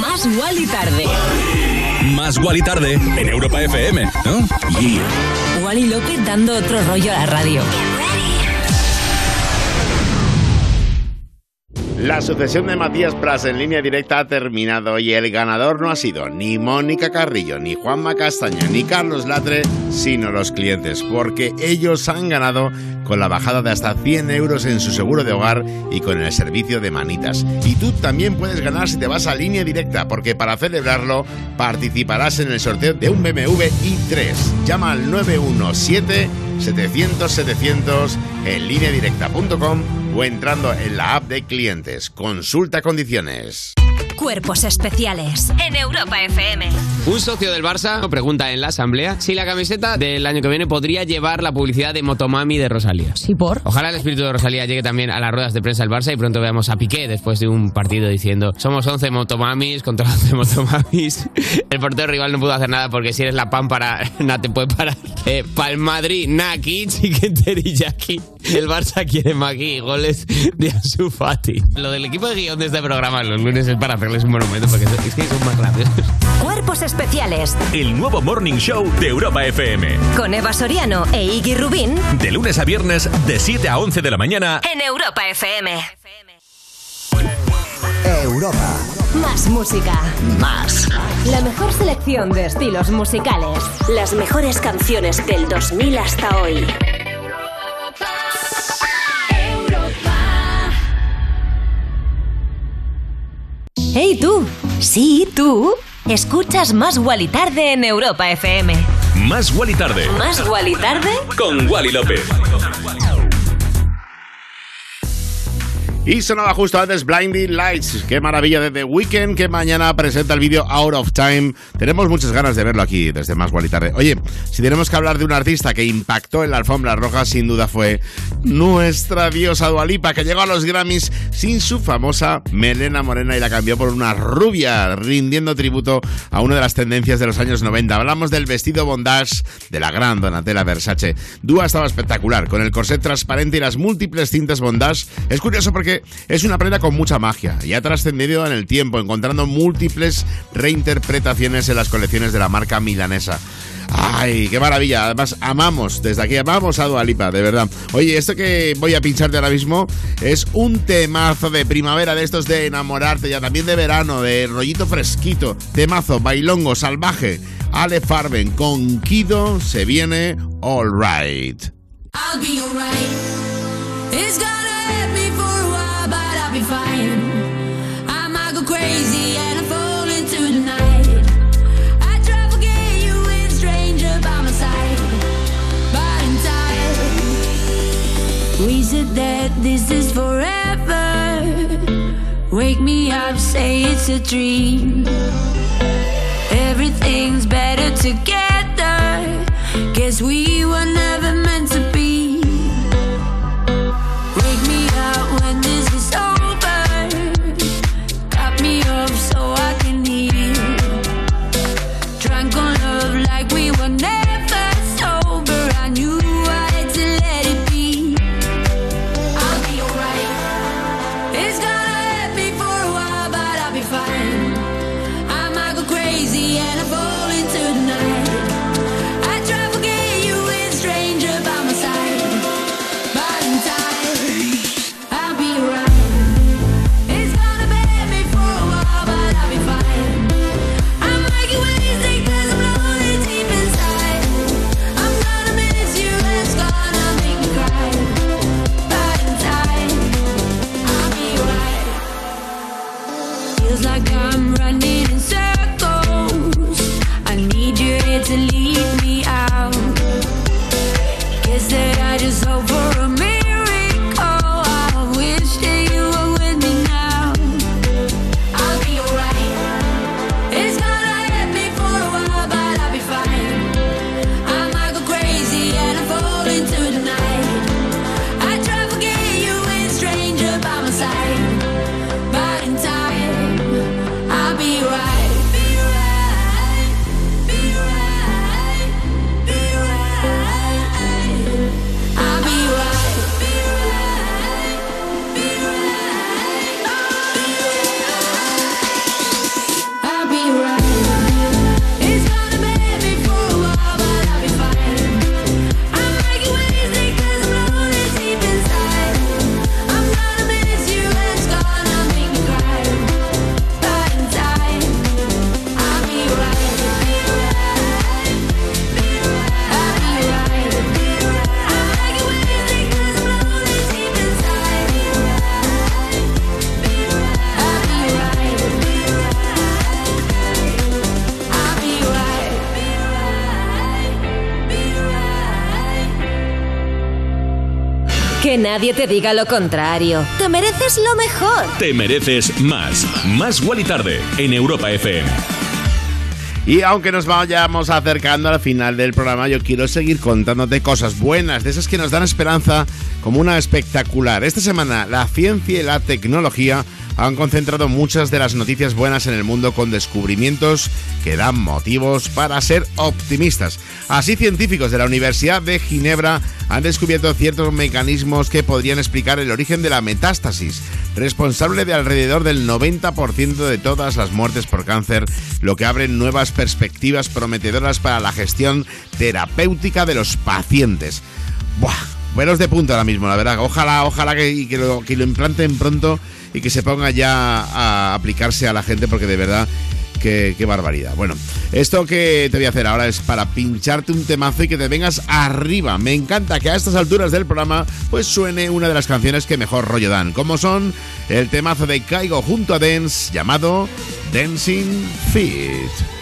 S16: Más Wally tarde.
S1: Más Wally tarde en Europa FM, ¿no? Yeah.
S16: Wally López dando otro rollo a la radio.
S3: La sucesión de Matías Pras en línea directa ha terminado y el ganador no ha sido ni Mónica Carrillo, ni Juanma Castaña, ni Carlos Latre, sino los clientes, porque ellos han ganado con la bajada de hasta 100 euros en su seguro de hogar y con el servicio de manitas. Y tú también puedes ganar si te vas a línea directa, porque para celebrarlo participarás en el sorteo de un BMW i3. Llama al 917 700 700 en lineadirecta.com o entrando en la app de clientes. Consulta condiciones.
S16: Cuerpos especiales en Europa FM.
S13: Un socio del Barça pregunta en la asamblea si la camiseta del año que viene podría llevar la publicidad de Motomami de Rosalía.
S11: Sí, por.
S13: Ojalá el espíritu de Rosalía llegue también a las ruedas de prensa del Barça y pronto veamos a Piqué después de un partido diciendo somos 11 Motomamis contra 11 Motomamis. El portero rival no pudo hacer nada porque si eres la pámpara, nada te puede parar. Eh, Pa'l Madrid, Naki, Chicken Teriyaki. El Barça quiere Magui, goles de Ansu Fati. Lo del equipo de guion de este programa los lunes es para hacerles un monumento porque es que son más graciosos.
S16: Cuerpos especiales
S1: El nuevo Morning Show de Europa FM.
S16: con Eva Soriano e Iggy Rubín
S1: De lunes a viernes, de 7 a 11 de la mañana.
S16: en Europa FM.
S10: Europa.
S16: Más música.
S10: Más.
S16: La mejor selección de estilos musicales. Las mejores canciones del 2000 hasta hoy. ¡Hey tú! Sí, tú. Escuchas Más Wally Tarde en Europa FM.
S1: Más Wally tarde.
S16: ¿Más Wally Tarde?
S1: Con Wally López.
S3: Y sonaba justo antes Blinding Lights. Qué maravilla de The Weeknd que mañana presenta el vídeo Out of Time. Tenemos muchas ganas de verlo aquí desde Más y Tarde. Oye, si tenemos que hablar de un artista que impactó en la alfombra roja, sin duda fue nuestra diosa Dualipa, que llegó a los Grammys sin su famosa melena morena y la cambió por una rubia, rindiendo tributo a una de las tendencias de los años 90. Hablamos del vestido bondage de la gran Donatella Versace. Dua estaba espectacular, con el corset transparente y las múltiples cintas bondage. Es curioso porque es una prenda con mucha magia y ha trascendido en el tiempo, encontrando múltiples reinterpretaciones en las colecciones de la marca milanesa. ¡Ay, qué maravilla! Además, amamos, desde aquí amamos a Dualipa, de verdad. Oye, esto que voy a pincharte ahora mismo es un temazo de primavera, de estos de enamorarte, ya también de verano, de rollito fresquito, temazo, bailongo, salvaje. Ale Farben con Kido se viene All Right.
S5: I'll be alright. It's gonna I'll be fine. I might go crazy and I fall into the night. I try to forget you with a stranger by my side, but in time we said that this is forever. Wake me up, say it's a dream. Everything's better together. Guess we were never meant to
S2: nadie te diga lo contrario. Te mereces lo mejor.
S1: Te mereces más. Más Wally Tarde en Europa FM.
S3: Y aunque nos vayamos acercando al final del programa, yo quiero seguir contándote cosas buenas, de esas que nos dan esperanza como una espectacular. Esta semana la ciencia y la tecnología han concentrado muchas de las noticias buenas en el mundo con descubrimientos que dan motivos para ser optimistas. Así, científicos de la Universidad de Ginebra han descubierto ciertos mecanismos que podrían explicar el origen de la metástasis, responsable de alrededor del 90% de todas las muertes por cáncer, lo que abre nuevas perspectivas prometedoras para la gestión terapéutica de los pacientes. Buah, buenos de punto ahora mismo, la verdad. Ojalá, ojalá que, que lo, que lo implanten pronto y que se ponga ya a aplicarse a la gente porque de verdad Qué, qué, barbaridad. Bueno, esto que te voy a hacer ahora es para pincharte un temazo y que te vengas arriba. Me encanta que a estas alturas del programa pues suene una de las canciones que mejor rollo dan, como son el temazo de Caigo junto a Dance llamado Dancing Feet.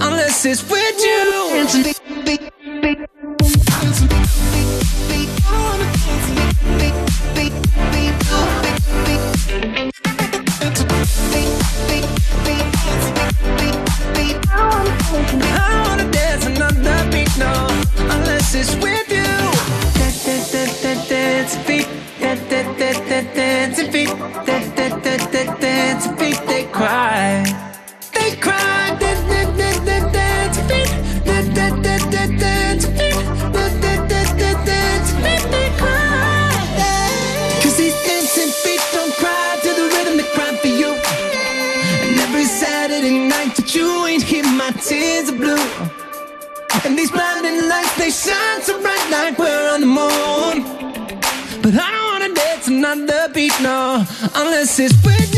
S17: unless it's with you. Another beat, no, unless it's with you.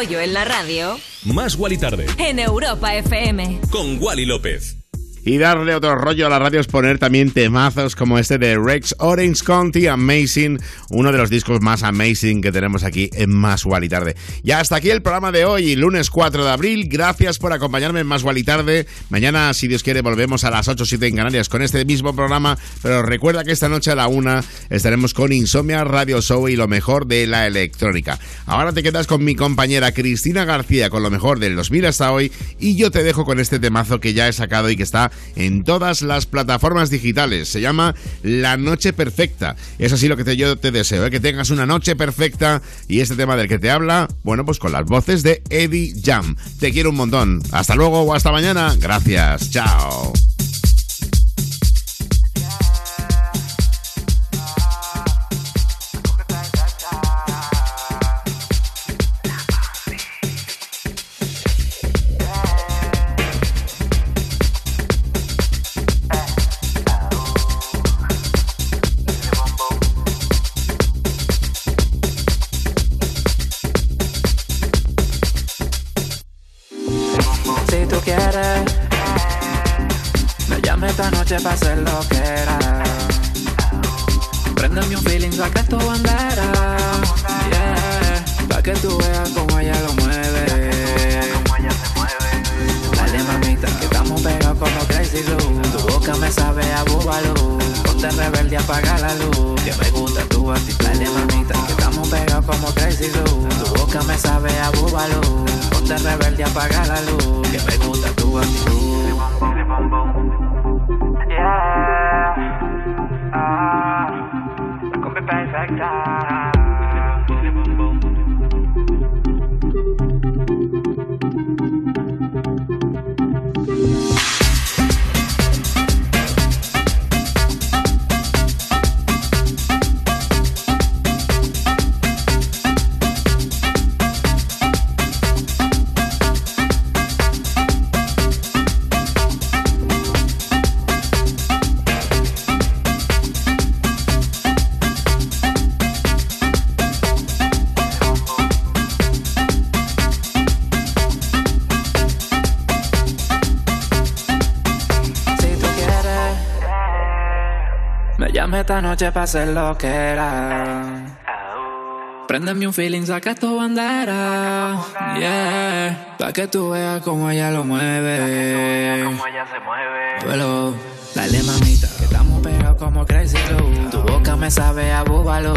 S2: Rollo en la radio,
S1: Más Wally tarde,
S2: en Europa FM.
S1: con Wally López.
S3: Y darle otro rollo a la radio es poner también temazos como este de Rex Orange County Amazing, uno de los discos más amazing que tenemos aquí en Más y Tarde. Y hasta aquí el programa de hoy, lunes 4 de abril. Gracias por acompañarme en Más y Tarde. Mañana, si Dios quiere, volvemos a las 8 o 7 en Canarias con este mismo programa. Pero recuerda que esta noche a la 1 estaremos con Insomnia Radio Show y lo mejor de la electrónica. Ahora te quedas con mi compañera Cristina García con lo mejor del 2000 hasta hoy. Y yo te dejo con este temazo que ya he sacado y que está en todas las plataformas digitales. Se llama La Noche Perfecta. Es así lo que te- yo te deseo, ¿eh? que tengas una noche perfecta. Y este tema del que te habla, bueno, pues con las voces de Eddie Jam. Te quiero un montón. Hasta luego o hasta mañana. Gracias. Chao.
S29: Noche para hacer lo que era. Préndeme un feeling, saca tu bandera. Yeah, pa' que tú veas cómo ella lo mueve.
S17: Duelo, dale mamita, que estamos pegados como crazy glue. Tu boca me sabe a búbalo.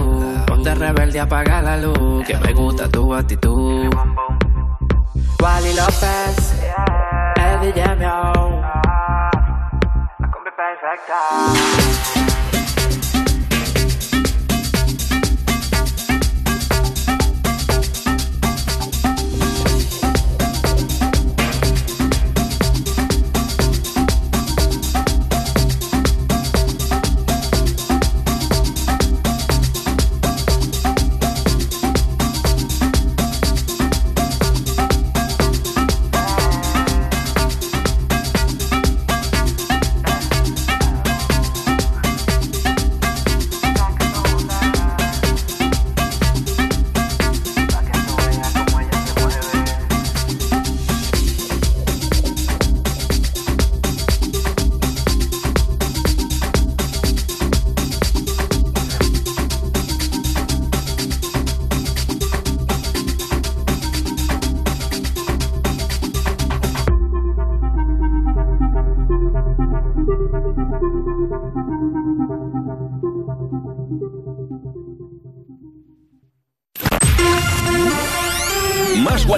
S17: Ponte rebelde, apaga la luz. Que me gusta tu actitud. Wally López, Eddie Jamio. La